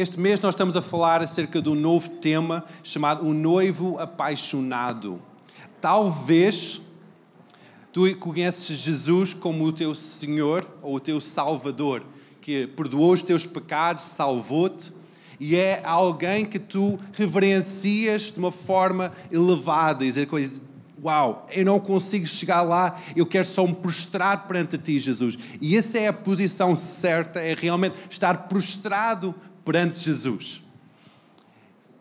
Este mês nós estamos a falar acerca de um novo tema chamado O Noivo Apaixonado. Talvez tu conheces Jesus como o teu Senhor ou o teu Salvador, que perdoou os teus pecados, salvou-te e é alguém que tu reverencias de uma forma elevada, dizer Uau, eu não consigo chegar lá, eu quero só me prostrar perante ti, Jesus. E essa é a posição certa, é realmente estar prostrado perante Jesus.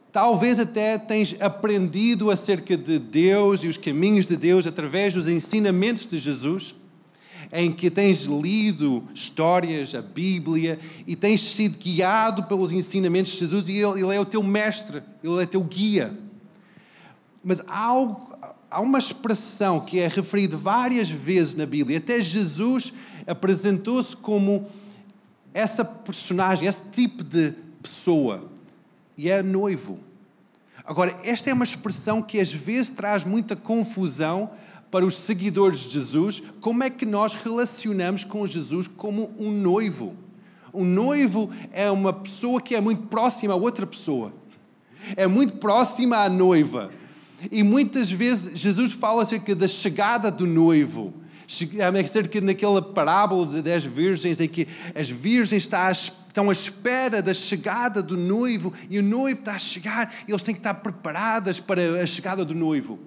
Talvez até tens aprendido acerca de Deus e os caminhos de Deus através dos ensinamentos de Jesus, em que tens lido histórias, a Bíblia, e tens sido guiado pelos ensinamentos de Jesus, e Ele, ele é o teu mestre, Ele é teu guia. Mas há algo há uma expressão que é referida várias vezes na Bíblia. Até Jesus apresentou-se como essa personagem, esse tipo de pessoa. E é noivo. Agora, esta é uma expressão que às vezes traz muita confusão para os seguidores de Jesus. Como é que nós relacionamos com Jesus como um noivo? Um noivo é uma pessoa que é muito próxima a outra pessoa. É muito próxima à noiva. E muitas vezes Jesus fala acerca da chegada do noivo. Acerca naquela parábola de dez virgens, em que as virgens estão à espera da chegada do noivo e o noivo está a chegar e eles têm que estar preparadas para a chegada do noivo.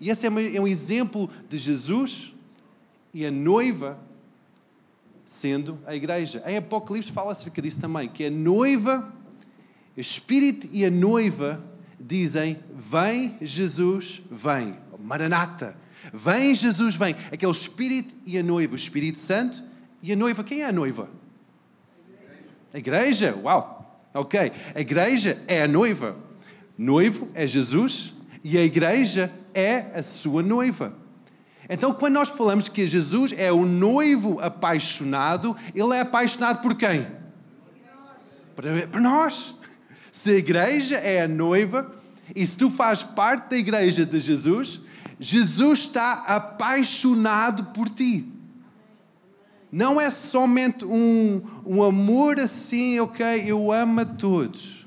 E esse é um exemplo de Jesus e a noiva sendo a igreja. Em Apocalipse fala acerca disso também, que a noiva, o Espírito e a noiva dizem: Vem Jesus, vem. Maranata. Vem Jesus, vem. Aquele Espírito e a noiva. O Espírito Santo e a noiva. Quem é a noiva? A igreja. Uau. Ok. A igreja é a noiva. Noivo é Jesus e a igreja é a sua noiva. Então, quando nós falamos que Jesus é o noivo apaixonado, ele é apaixonado por quem? Por nós. Se a igreja é a noiva, e se tu fazes parte da igreja de Jesus, Jesus está apaixonado por ti. Não é somente um, um amor assim, ok, eu amo a todos.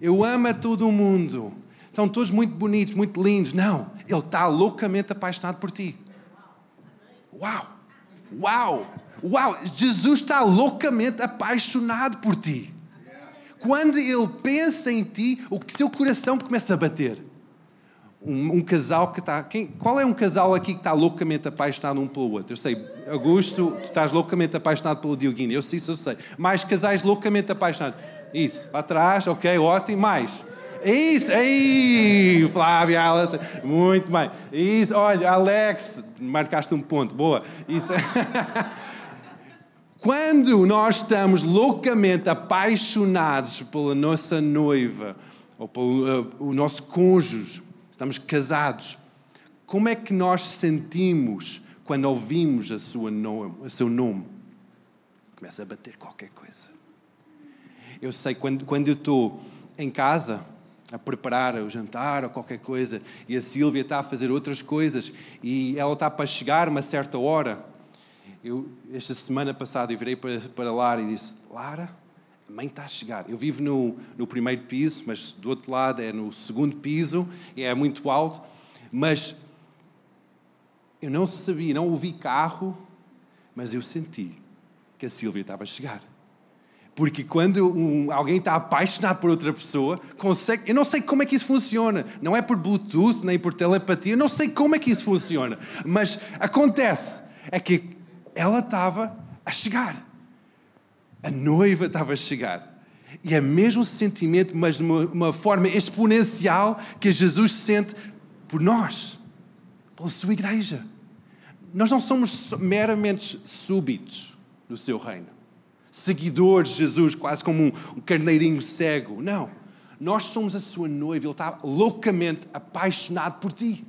Eu amo a todo mundo. São todos muito bonitos, muito lindos. Não, ele está loucamente apaixonado por ti. Uau! Uau! Uau! Jesus está loucamente apaixonado por ti. Quando ele pensa em ti, o seu coração começa a bater. Um, um casal que está. Quem, qual é um casal aqui que está loucamente apaixonado um pelo outro? Eu sei, Augusto, tu estás loucamente apaixonado pelo Dioguinho. Eu sei, isso eu sei. Mais casais loucamente apaixonados. Isso, para trás, ok, ótimo. Mais. Isso, aí, Flávia, Alice, muito bem. Isso, olha, Alex, marcaste um ponto, boa. Isso. Quando nós estamos loucamente apaixonados pela nossa noiva ou pelo uh, o nosso cônjuge, estamos casados, como é que nós sentimos quando ouvimos a sua nome, o seu nome? Começa a bater qualquer coisa. Eu sei, quando, quando eu estou em casa a preparar o jantar ou qualquer coisa e a Sílvia está a fazer outras coisas e ela está para chegar uma certa hora eu, esta semana passada, eu virei para, para Lara e disse: Lara, a mãe está a chegar. Eu vivo no, no primeiro piso, mas do outro lado é no segundo piso, é muito alto. Mas eu não sabia, não ouvi carro, mas eu senti que a Silvia estava a chegar. Porque quando um, alguém está apaixonado por outra pessoa, consegue. Eu não sei como é que isso funciona. Não é por Bluetooth, nem por telepatia. Eu não sei como é que isso funciona. Mas acontece. É que ela estava a chegar. A noiva estava a chegar. E é mesmo sentimento, mas de uma, uma forma exponencial que Jesus sente por nós, pela sua igreja. Nós não somos meramente súbitos no seu reino, seguidores de Jesus, quase como um, um carneirinho cego. Não. Nós somos a sua noiva, ele está loucamente apaixonado por ti.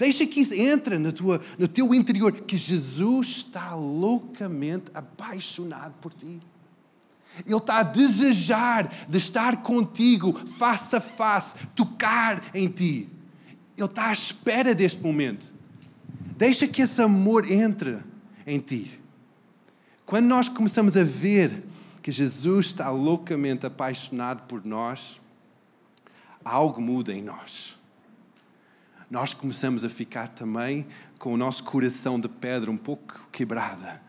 Deixa que isso entre na tua, no teu interior, que Jesus está loucamente apaixonado por ti. Ele está a desejar de estar contigo, face a face, tocar em ti. Ele está à espera deste momento. Deixa que esse amor entre em ti. Quando nós começamos a ver que Jesus está loucamente apaixonado por nós, algo muda em nós. Nós começamos a ficar também com o nosso coração de pedra um pouco quebrada.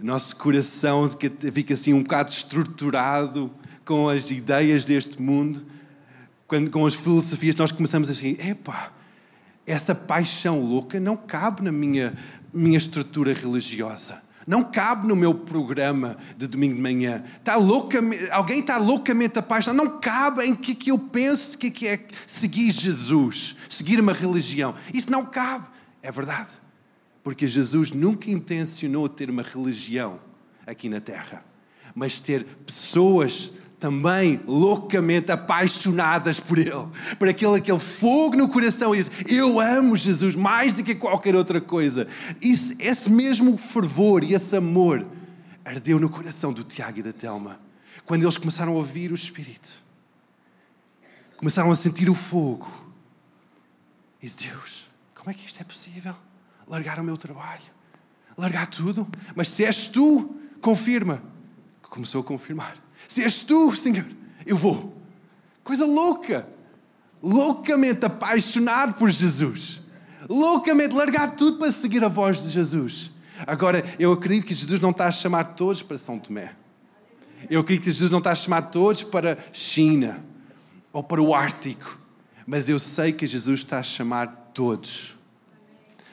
Nosso coração fica assim um bocado estruturado com as ideias deste mundo, com as filosofias, nós começamos assim, epá, essa paixão louca não cabe na minha, minha estrutura religiosa. Não cabe no meu programa de domingo de manhã. Está loucamente, alguém está loucamente apaixonado. Não cabe em que, que eu penso que, que é seguir Jesus, seguir uma religião. Isso não cabe. É verdade. Porque Jesus nunca intencionou ter uma religião aqui na terra, mas ter pessoas também loucamente apaixonadas por Ele, por aquele, aquele fogo no coração e diz, eu amo Jesus mais do que qualquer outra coisa. Isso, esse mesmo fervor e esse amor ardeu no coração do Tiago e da Telma, quando eles começaram a ouvir o Espírito, começaram a sentir o fogo. E Deus, como é que isto é possível? Largar o meu trabalho, largar tudo, mas se és tu, confirma. Começou a confirmar se és tu, Senhor, eu vou. Coisa louca. Loucamente apaixonado por Jesus. Loucamente largar tudo para seguir a voz de Jesus. Agora, eu acredito que Jesus não está a chamar todos para São Tomé. Eu acredito que Jesus não está a chamar todos para China ou para o Ártico. Mas eu sei que Jesus está a chamar todos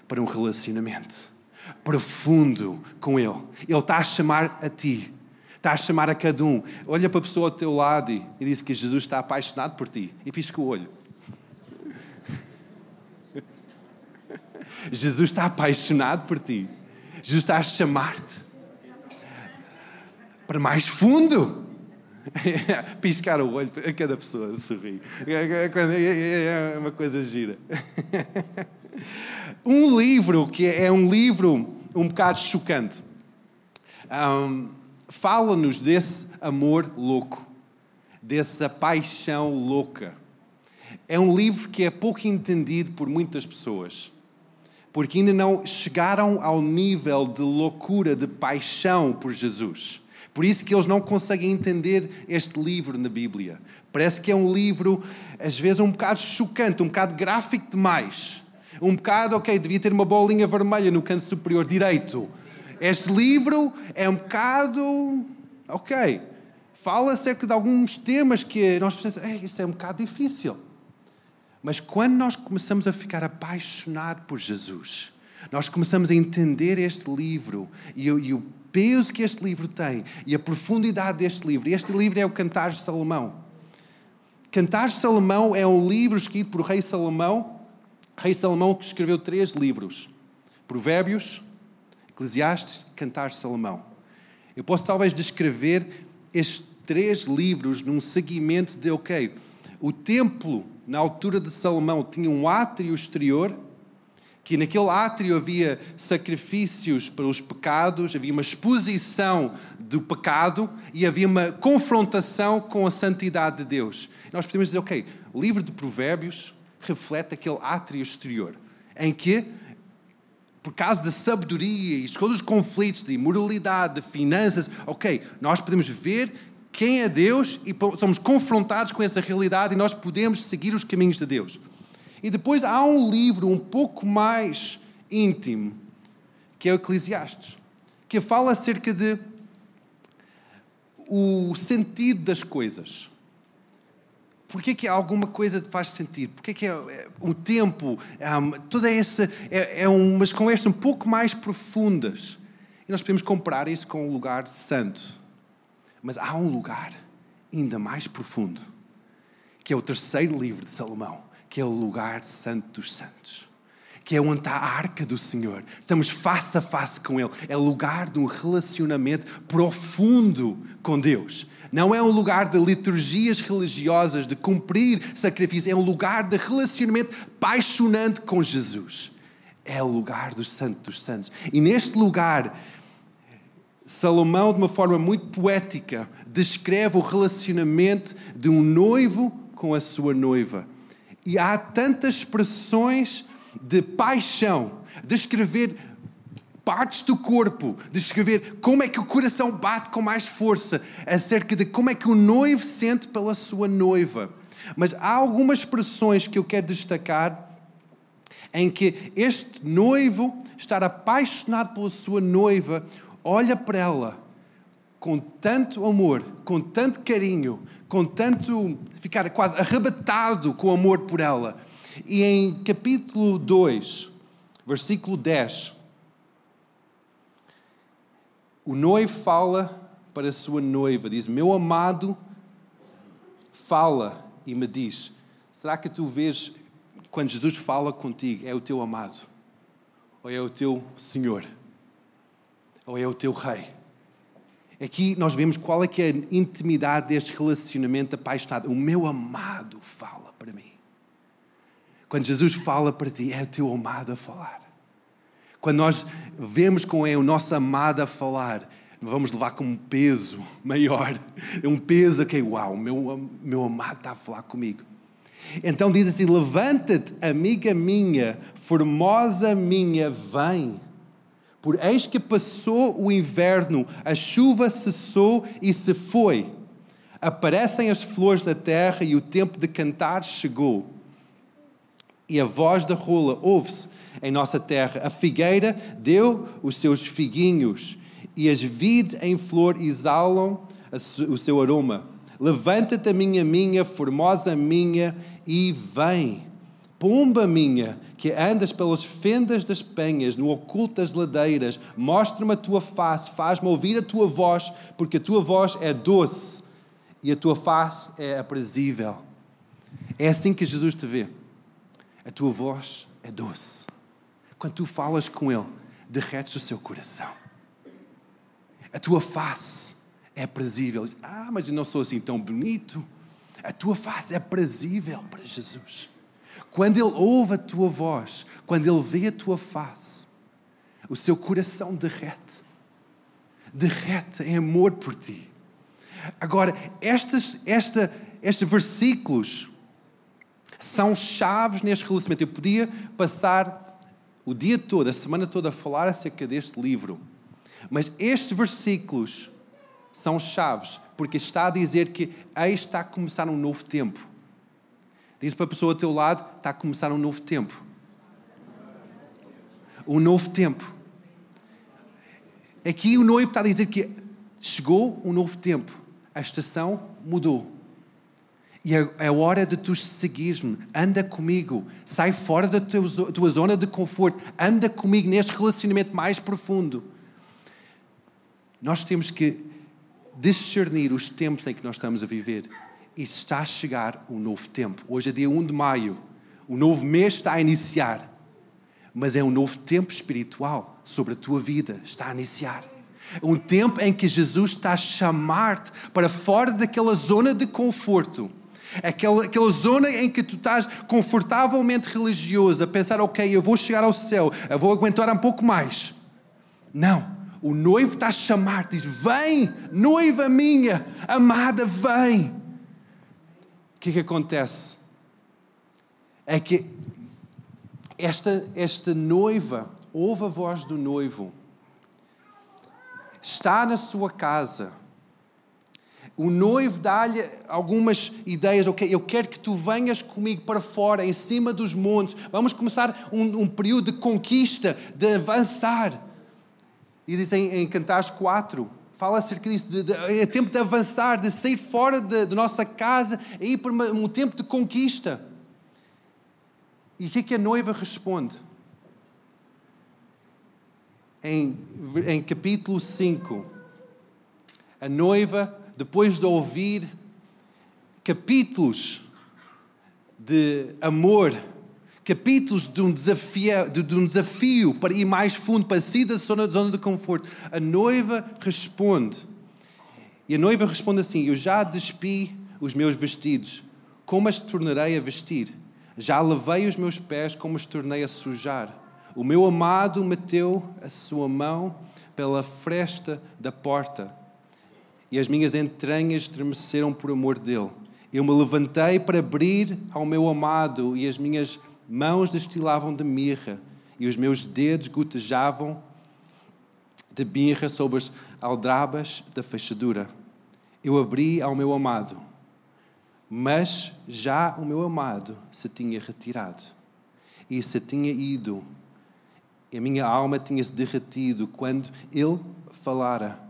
para um relacionamento profundo com Ele. Ele está a chamar a ti está a chamar a cada um. Olha para a pessoa ao teu lado e, diz que Jesus está apaixonado por ti. E pisca o olho. Jesus está apaixonado por ti. Jesus está a chamar-te para mais fundo. Piscar o olho a cada pessoa sorri. É uma coisa gira. Um livro que é um livro um bocado chocante. Um, fala-nos desse amor louco, dessa paixão louca. É um livro que é pouco entendido por muitas pessoas, porque ainda não chegaram ao nível de loucura, de paixão por Jesus. Por isso que eles não conseguem entender este livro na Bíblia. Parece que é um livro, às vezes, um bocado chocante, um bocado gráfico demais. Um bocado, ok, devia ter uma bolinha vermelha no canto superior direito este livro é um bocado. Ok. Fala acerca de alguns temas que nós pensamos, é, isso é um bocado difícil. Mas quando nós começamos a ficar apaixonados por Jesus, nós começamos a entender este livro e, e, o peso que este livro tem e a profundidade deste livro. E este livro é o Cantar de Salomão. Cantar de Salomão é um livro escrito por Rei Salomão. Rei Salomão que escreveu três livros: Provérbios, Eclesiastes, Cantar Salomão. Eu posso talvez descrever estes três livros num seguimento de, ok, o templo, na altura de Salomão, tinha um átrio exterior, que naquele átrio havia sacrifícios para os pecados, havia uma exposição do pecado e havia uma confrontação com a santidade de Deus. Nós podemos dizer, ok, o livro de Provérbios reflete aquele átrio exterior, em que por causa da sabedoria e todos os conflitos de imoralidade, de finanças, ok, nós podemos ver quem é Deus e somos confrontados com essa realidade e nós podemos seguir os caminhos de Deus. E depois há um livro um pouco mais íntimo, que é o Eclesiastes, que fala acerca de o sentido das coisas. Porquê que alguma coisa faz sentido? Porquê que é, é, o tempo, um, toda essa, é, é umas conversas um pouco mais profundas. E nós podemos comparar isso com um lugar santo. Mas há um lugar ainda mais profundo, que é o terceiro livro de Salomão, que é o lugar santo dos santos. Que é onde está a arca do Senhor. Estamos face a face com Ele. É lugar de um relacionamento profundo com Deus não é um lugar de liturgias religiosas, de cumprir sacrifícios, é um lugar de relacionamento apaixonante com Jesus. É o lugar dos santos dos santos. E neste lugar, Salomão, de uma forma muito poética, descreve o relacionamento de um noivo com a sua noiva. E há tantas expressões de paixão, descrever partes do corpo, descrever como é que o coração bate com mais força, acerca de como é que o noivo sente pela sua noiva. Mas há algumas expressões que eu quero destacar em que este noivo, estar apaixonado pela sua noiva, olha para ela com tanto amor, com tanto carinho, com tanto ficar quase arrebatado com amor por ela. E em capítulo 2, versículo 10, o noivo fala para a sua noiva, diz: Meu amado, fala e me diz: Será que tu vês quando Jesus fala contigo, é o teu amado? Ou é o teu Senhor? Ou é o teu Rei? Aqui nós vemos qual é que é a intimidade deste relacionamento apaixonado. O meu amado fala para mim. Quando Jesus fala para ti, é o teu amado a falar. Quando nós vemos com é o nosso amado a falar, vamos levar como um peso maior. É um peso que, uau, meu, meu amado está a falar comigo. Então diz assim: Levanta-te, amiga minha, formosa minha, vem. Por eis que passou o inverno, a chuva cessou e se foi. Aparecem as flores na terra e o tempo de cantar chegou. E a voz da rola ouve-se em nossa terra. A figueira deu os seus figuinhos e as vides em flor exalam o seu aroma. Levanta-te, minha minha, formosa minha, e vem. Pomba minha, que andas pelas fendas das penhas, no oculto das ladeiras, mostra-me a tua face, faz-me ouvir a tua voz, porque a tua voz é doce e a tua face é aprazível. É assim que Jesus te vê. A tua voz é doce. Quando tu falas com Ele, derretes o seu coração. A tua face é aprazível. Ah, mas não sou assim tão bonito. A tua face é aprazível para Jesus. Quando Ele ouve a tua voz, quando Ele vê a tua face, o seu coração derrete. Derrete em amor por ti. Agora, estes, esta, estes versículos são chaves neste relacionamento. Eu podia passar o dia todo, a semana toda, a falar acerca deste livro. Mas estes versículos são chaves, porque está a dizer que aí está a começar um novo tempo. Diz para a pessoa ao teu lado: está a começar um novo tempo. Um novo tempo. Aqui o noivo está a dizer que chegou um novo tempo. A estação mudou. E é, é hora de tu seguires-me. Anda comigo. Sai fora da tua, zona de conforto. Anda comigo neste relacionamento mais profundo. Nós temos que discernir os tempos em que nós estamos a viver e está a chegar um novo tempo. Hoje é dia 1 de maio. O novo mês está a iniciar. Mas é um novo tempo espiritual sobre a tua vida. Está a iniciar. Um tempo em que Jesus está a chamar-te para fora daquela zona de conforto. Aquela, aquela zona em que tu estás confortavelmente religioso, a pensar, ok, eu vou chegar ao céu, eu vou aguentar um pouco mais. Não. O noivo está a chamar, diz: Vem, noiva minha, amada, vem que é que acontece? É que esta, esta noiva ouve a voz do noivo, está na sua casa. O noivo dá-lhe algumas ideias, ok, eu quero que tu venhas comigo para fora, em cima dos montes. Vamos começar um, um período de conquista, de avançar. E dizem em Cantares 4, fala acerca disso. De, de, é tempo de avançar, de sair fora da nossa casa e ir para um tempo de conquista. E o que é que a noiva responde? Em, em capítulo 5, a noiva, depois de ouvir capítulos de amor capítulos de um desafio, de, um desafio para ir mais fundo, para sair da zona, zona de conforto. A noiva responde. E a noiva responde assim: Eu já despi os meus vestidos, como as tornarei a vestir? Já lavei os meus pés, como os tornei a sujar? O meu amado meteu a sua mão pela fresta da porta, e as minhas entranhas estremeceram por amor dele. Eu me levantei para abrir ao meu amado, e as minhas mãos destilavam de mirra e os meus dedos gotejavam de birra sobre as aldrabas da fechadura. Eu abri ao meu amado, mas já o meu amado se tinha retirado e se tinha ido. E a minha alma tinha se derretido quando ele falara.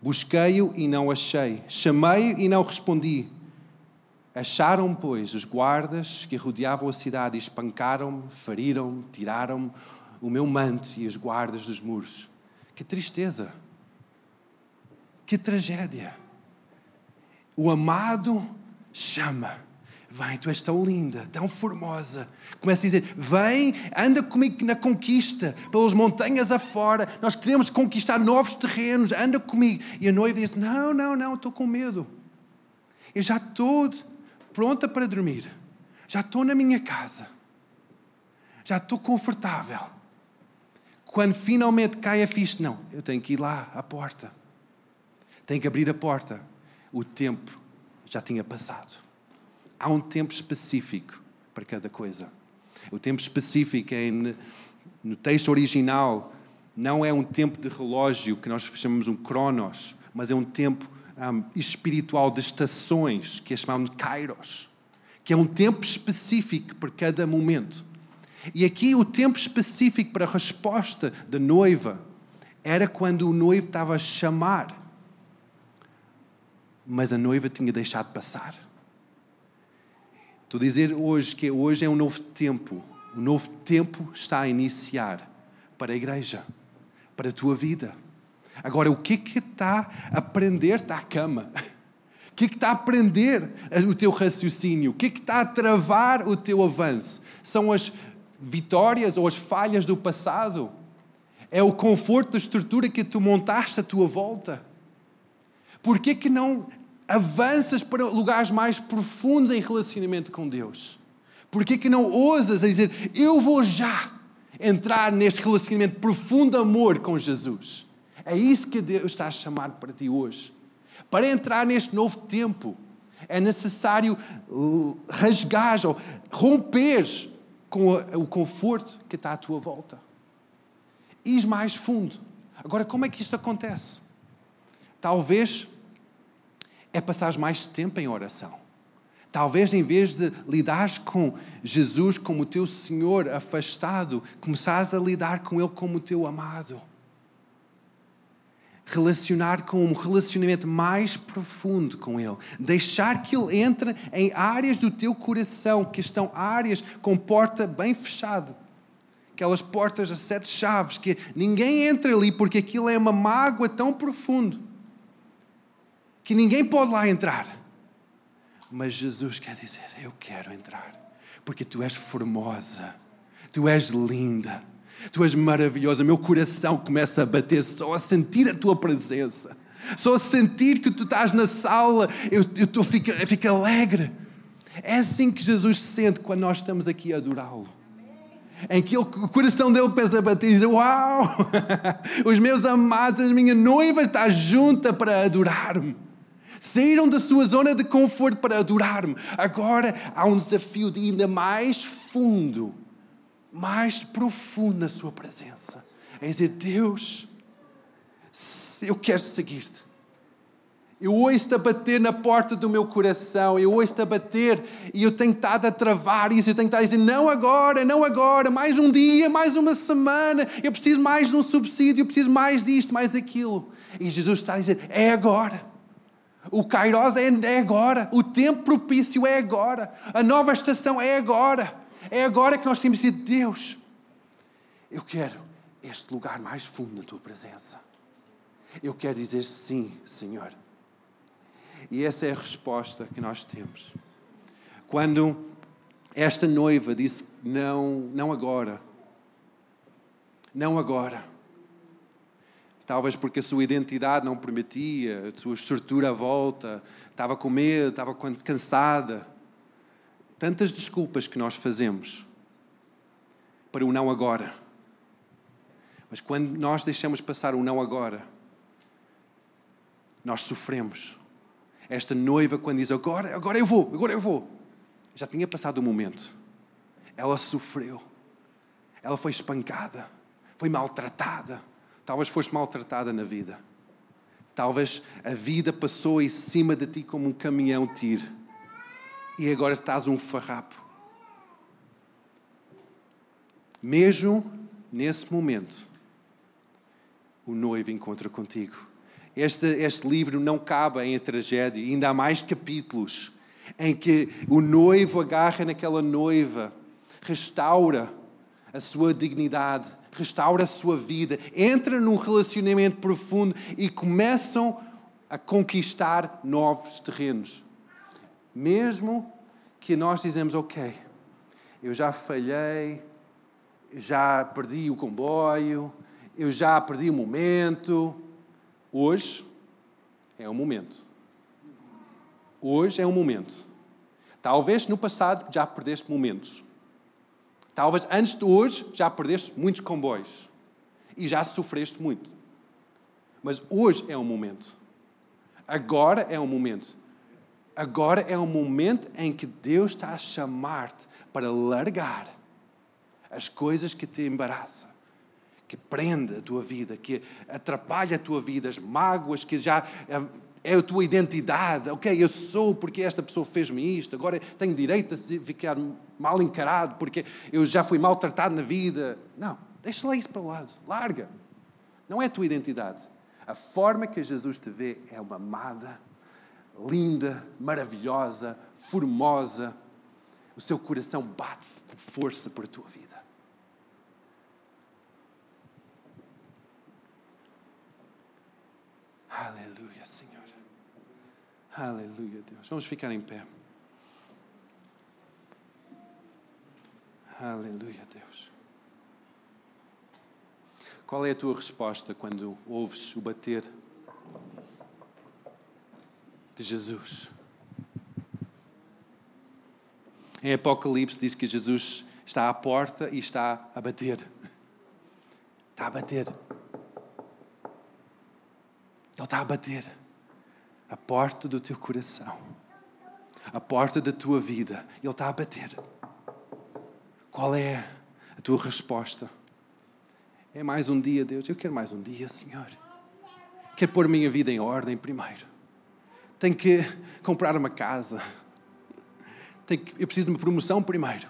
Busquei-o e não achei, chamei-o e não respondi. Acharam, pois, os guardas que rodeavam a cidade e espancaram-me, feriram-me, tiraram-me o meu manto e os guardas dos muros. Que tristeza! Que tragédia! O amado chama. Vem, tu és tão linda, tão formosa. Começa a dizer: Vem, anda comigo na conquista, pelas montanhas afora. Nós queremos conquistar novos terrenos, anda comigo. E a noiva diz: Não, não, não, estou com medo. Eu já estou pronta para dormir. Já estou na minha casa. Já estou confortável. Quando finalmente cai a ficha, não, eu tenho que ir lá à porta. Tenho que abrir a porta. O tempo já tinha passado. Há um tempo específico para cada coisa. O tempo específico é no texto original não é um tempo de relógio que nós chamamos um cronos, mas é um tempo um, espiritual de estações que é chamado de kairos, que é um tempo específico para cada momento. E aqui o tempo específico para a resposta da noiva era quando o noivo estava a chamar, mas a noiva tinha deixado passar. Estou a dizer hoje que hoje é um novo tempo. O novo tempo está a iniciar para a igreja, para a tua vida. Agora, o que é que está a prender-te à cama? O que é que está a prender o teu raciocínio? O que é que está a travar o teu avanço? São as vitórias ou as falhas do passado. É o conforto da estrutura que tu montaste à tua volta. Por que que não avanças para lugares mais profundos em relacionamento com Deus? Por que não ousas a dizer, eu vou já entrar neste relacionamento profundo de amor com Jesus? É isso que Deus está a chamar para ti hoje. Para entrar neste novo tempo, é necessário rasgar ou romper com o conforto que está à tua volta. Ires mais fundo. Agora, como é que isto acontece? Talvez é passares mais tempo em oração. Talvez em vez de lidares com Jesus como o teu Senhor afastado, começares a lidar com Ele como o teu amado relacionar com um relacionamento mais profundo com Ele. Deixar que Ele entre em áreas do teu coração, que estão áreas com porta bem fechada. Aquelas portas a sete chaves, que ninguém entra ali porque aquilo é uma mágoa tão profundo que ninguém pode lá entrar. Mas Jesus quer dizer: Eu quero entrar, porque tu és formosa, tu és linda Tu és maravilhosa, meu coração começa a bater só a sentir a tua presença, só a sentir que tu estás na sala, eu, eu, eu fico, eu fico alegre. É assim que Jesus se sente quando nós estamos aqui a adorá-lo. Em que ele, o coração dele começa a bater e diz: Uau! Os meus amados, a minha noiva está junta para adorar-me. Saíram da sua zona de conforto para adorar-me. Agora há um desafio de ainda mais fundo mais profundo na Sua presença. É dizer: Deus, eu quero seguir-te. Eu ouço-te a bater na porta do meu coração, eu ouço-te a bater e eu tenho estado a travar isso, eu tenho estado a dizer: não agora, não agora, mais um dia, mais uma semana, eu preciso mais de um subsídio, eu preciso mais disto, mais daquilo. E Jesus está a dizer: é agora. O Kairos é, é agora, o tempo propício é agora, a nova estação é agora. É agora que nós temos de Deus, eu quero este lugar mais fundo na tua presença. Eu quero dizer sim, Senhor. E essa é a resposta que nós temos. Quando esta noiva disse não, não agora. Não agora. Talvez porque a sua identidade não permitia, a sua estrutura à volta, estava com medo, estava cansada tantas desculpas que nós fazemos para o não agora. Mas quando nós deixamos passar o não agora, nós sofremos. Esta noiva, quando diz agora, agora eu vou, agora eu vou, já tinha passado o momento. Ela sofreu. Ela foi espancada, foi maltratada, Talvez foste maltratada na vida. Talvez a vida passou em cima de ti como um caminhão tiro. E agora estás um farrapo. Mesmo nesse momento, o noivo encontra contigo. Este, este livro não cabe em tragédia, ainda há mais capítulos em que o noivo agarra naquela noiva, restaura a sua dignidade, restaura a sua vida, entra num relacionamento profundo e começam a conquistar novos terrenos. Mesmo que nós dizemos, ok, eu já falhei, já perdi o comboio, eu já perdi o momento. Hoje é o momento. Hoje é o momento. Talvez no passado já perdeste momentos. Talvez antes de hoje já perdeste muitos comboios e já sofreste muito. Mas hoje é o momento. Agora é o momento. Agora é o momento em que Deus está a chamar-te para largar as coisas que te embaraçam, que prende a tua vida, que atrapalha a tua vida, as mágoas que já é a tua identidade. Ok, eu sou porque esta pessoa fez-me isto, agora tenho direito a ficar mal encarado porque eu já fui maltratado na vida. Não, deixa lá isso para o lado, larga. Não é a tua identidade. A forma que Jesus te vê é uma amada, linda, maravilhosa, formosa. O seu coração bate com força por a tua vida. Aleluia. Aleluia, Deus. Vamos ficar em pé. Aleluia, Deus. Qual é a tua resposta quando ouves o bater de Jesus? Em Apocalipse diz que Jesus está à porta e está a bater. Está a bater. Ele está a bater a porta do teu coração, a porta da tua vida. Ele está a bater. Qual é a tua resposta? É mais um dia, Deus. Eu quero mais um dia, Senhor. Quero pôr a minha vida em ordem primeiro. Tenho que comprar uma casa. Tenho que, eu preciso de uma promoção primeiro.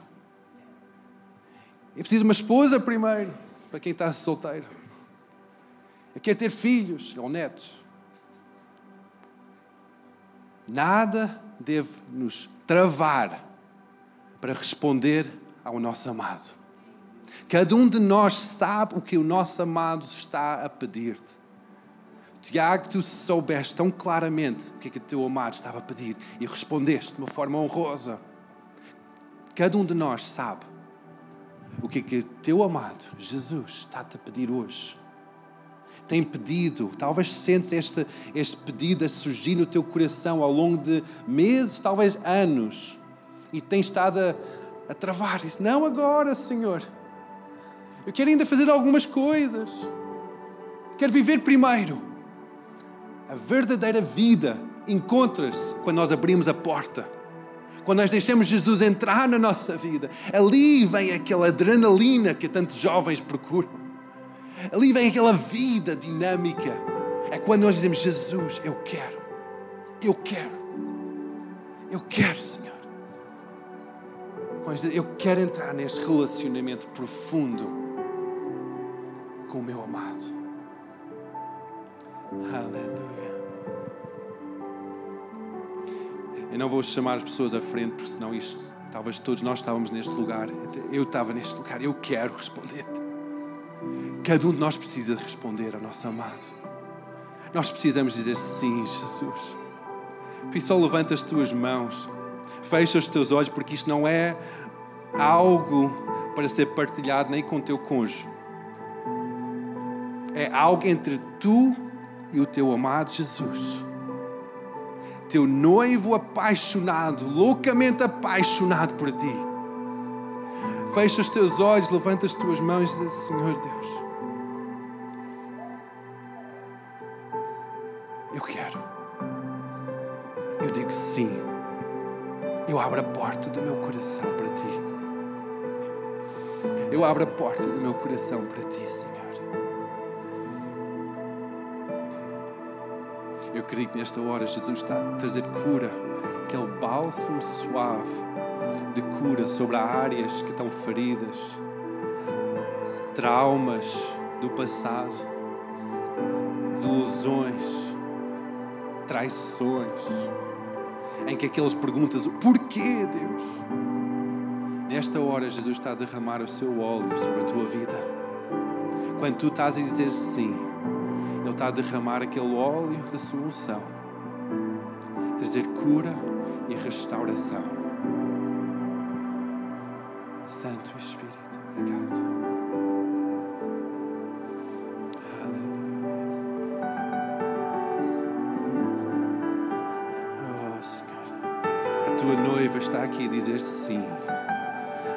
Eu preciso de uma esposa primeiro, para quem está solteiro. Eu quero ter filhos ou netos. Nada deve nos travar para responder ao nosso amado. Cada um de nós sabe o que o nosso amado está a pedir-te. Tiago, tu soubeste tão claramente o que é que o teu amado estava a pedir e respondeste de uma forma honrosa. Cada um de nós sabe o que é que o teu amado, Jesus, está-te a pedir hoje tem pedido, talvez sentes este, este pedido a surgir no teu coração ao longo de meses, talvez anos, e tens estado a, a travar isso. Não agora, Senhor. Eu quero ainda fazer algumas coisas. Quero viver primeiro. A verdadeira vida encontra-se quando nós abrimos a porta. Quando nós deixamos Jesus entrar na nossa vida. Ali vem aquela adrenalina que tantos jovens procuram. Ali vem aquela vida dinâmica. É quando nós dizemos: Jesus, eu quero, eu quero, eu quero, Senhor. Eu quero entrar neste relacionamento profundo com o meu amado. Aleluia. Eu não vou chamar as pessoas à frente, porque senão isto, talvez todos nós estávamos neste lugar. Eu estava neste lugar, eu quero responder. Cada um de nós precisa responder ao nosso amado. Nós precisamos dizer sim, Jesus. Por isso, só levanta as tuas mãos, fecha os teus olhos, porque isto não é algo para ser partilhado nem com o teu cônjuge. É algo entre tu e o teu amado Jesus. Teu noivo apaixonado, loucamente apaixonado por ti. Fecha os teus olhos, levanta as tuas mãos e diz: Senhor Deus. Digo sim. Eu abro a porta do meu coração para ti. Eu abro a porta do meu coração para ti, Senhor. creio que nesta hora Jesus está a trazer cura, aquele bálsamo suave de cura sobre áreas que estão feridas, traumas do passado, desilusões, traições, em que aqueles perguntas: o porquê, Deus? Nesta hora, Jesus está a derramar o seu óleo sobre a tua vida. Quando tu estás a dizer sim, Ele está a derramar aquele óleo da sua unção, trazer cura e restauração. Santo Espírito, obrigado. Noiva está aqui a dizer sim.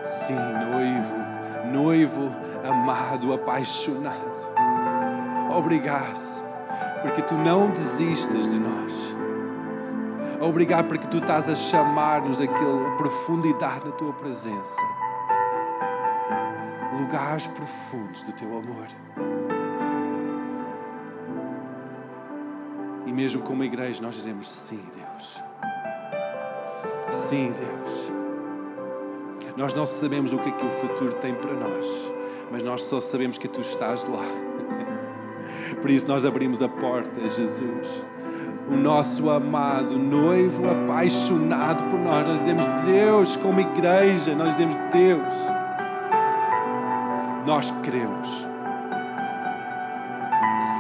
Sim, noivo, noivo amado, apaixonado. Obrigado, porque tu não desistes de nós. Obrigado porque tu estás a chamar-nos àquela profundidade da tua presença. Lugares profundos do teu amor. E mesmo como igreja, nós dizemos sim, Deus. Sim, Deus. Nós não sabemos o que é que o futuro tem para nós, mas nós só sabemos que tu estás lá. Por isso nós abrimos a porta Jesus, o nosso amado noivo apaixonado por nós. Nós dizemos Deus, como igreja, nós dizemos Deus. Nós queremos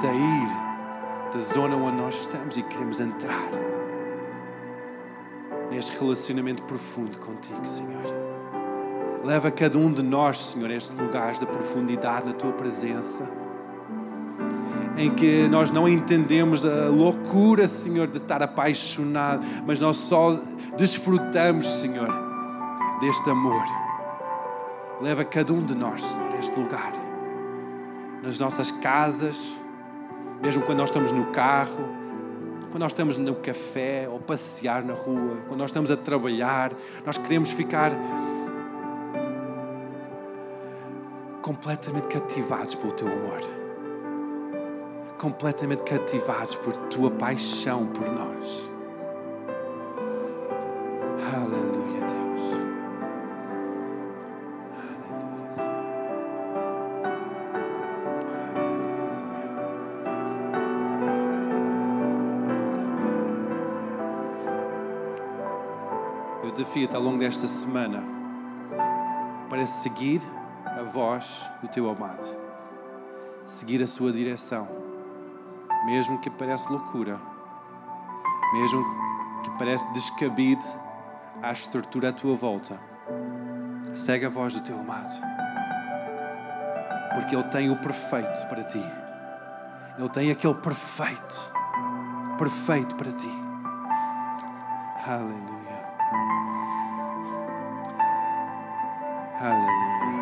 sair da zona onde nós estamos e queremos entrar neste relacionamento profundo contigo, Senhor. Leva cada um de nós, Senhor, a estes lugares de profundidade na tua presença, em que nós não entendemos a loucura, Senhor, de estar apaixonado, mas nós só desfrutamos, Senhor, deste amor. Leva cada um de nós, Senhor, a este lugar, nas nossas casas, mesmo quando nós estamos no carro, quando nós estamos no café ou passear na rua, quando nós estamos a trabalhar, nós queremos ficar completamente cativados pelo teu amor, completamente cativados por tua paixão por nós. Desafio-te ao longo desta semana para seguir a voz do teu amado, seguir a sua direção, mesmo que pareça loucura, mesmo que pareça descabido à estrutura à tua volta. Segue a voz do teu amado, porque Ele tem o perfeito para ti. Ele tem aquele perfeito, perfeito para ti. Aleluia. Aleluia.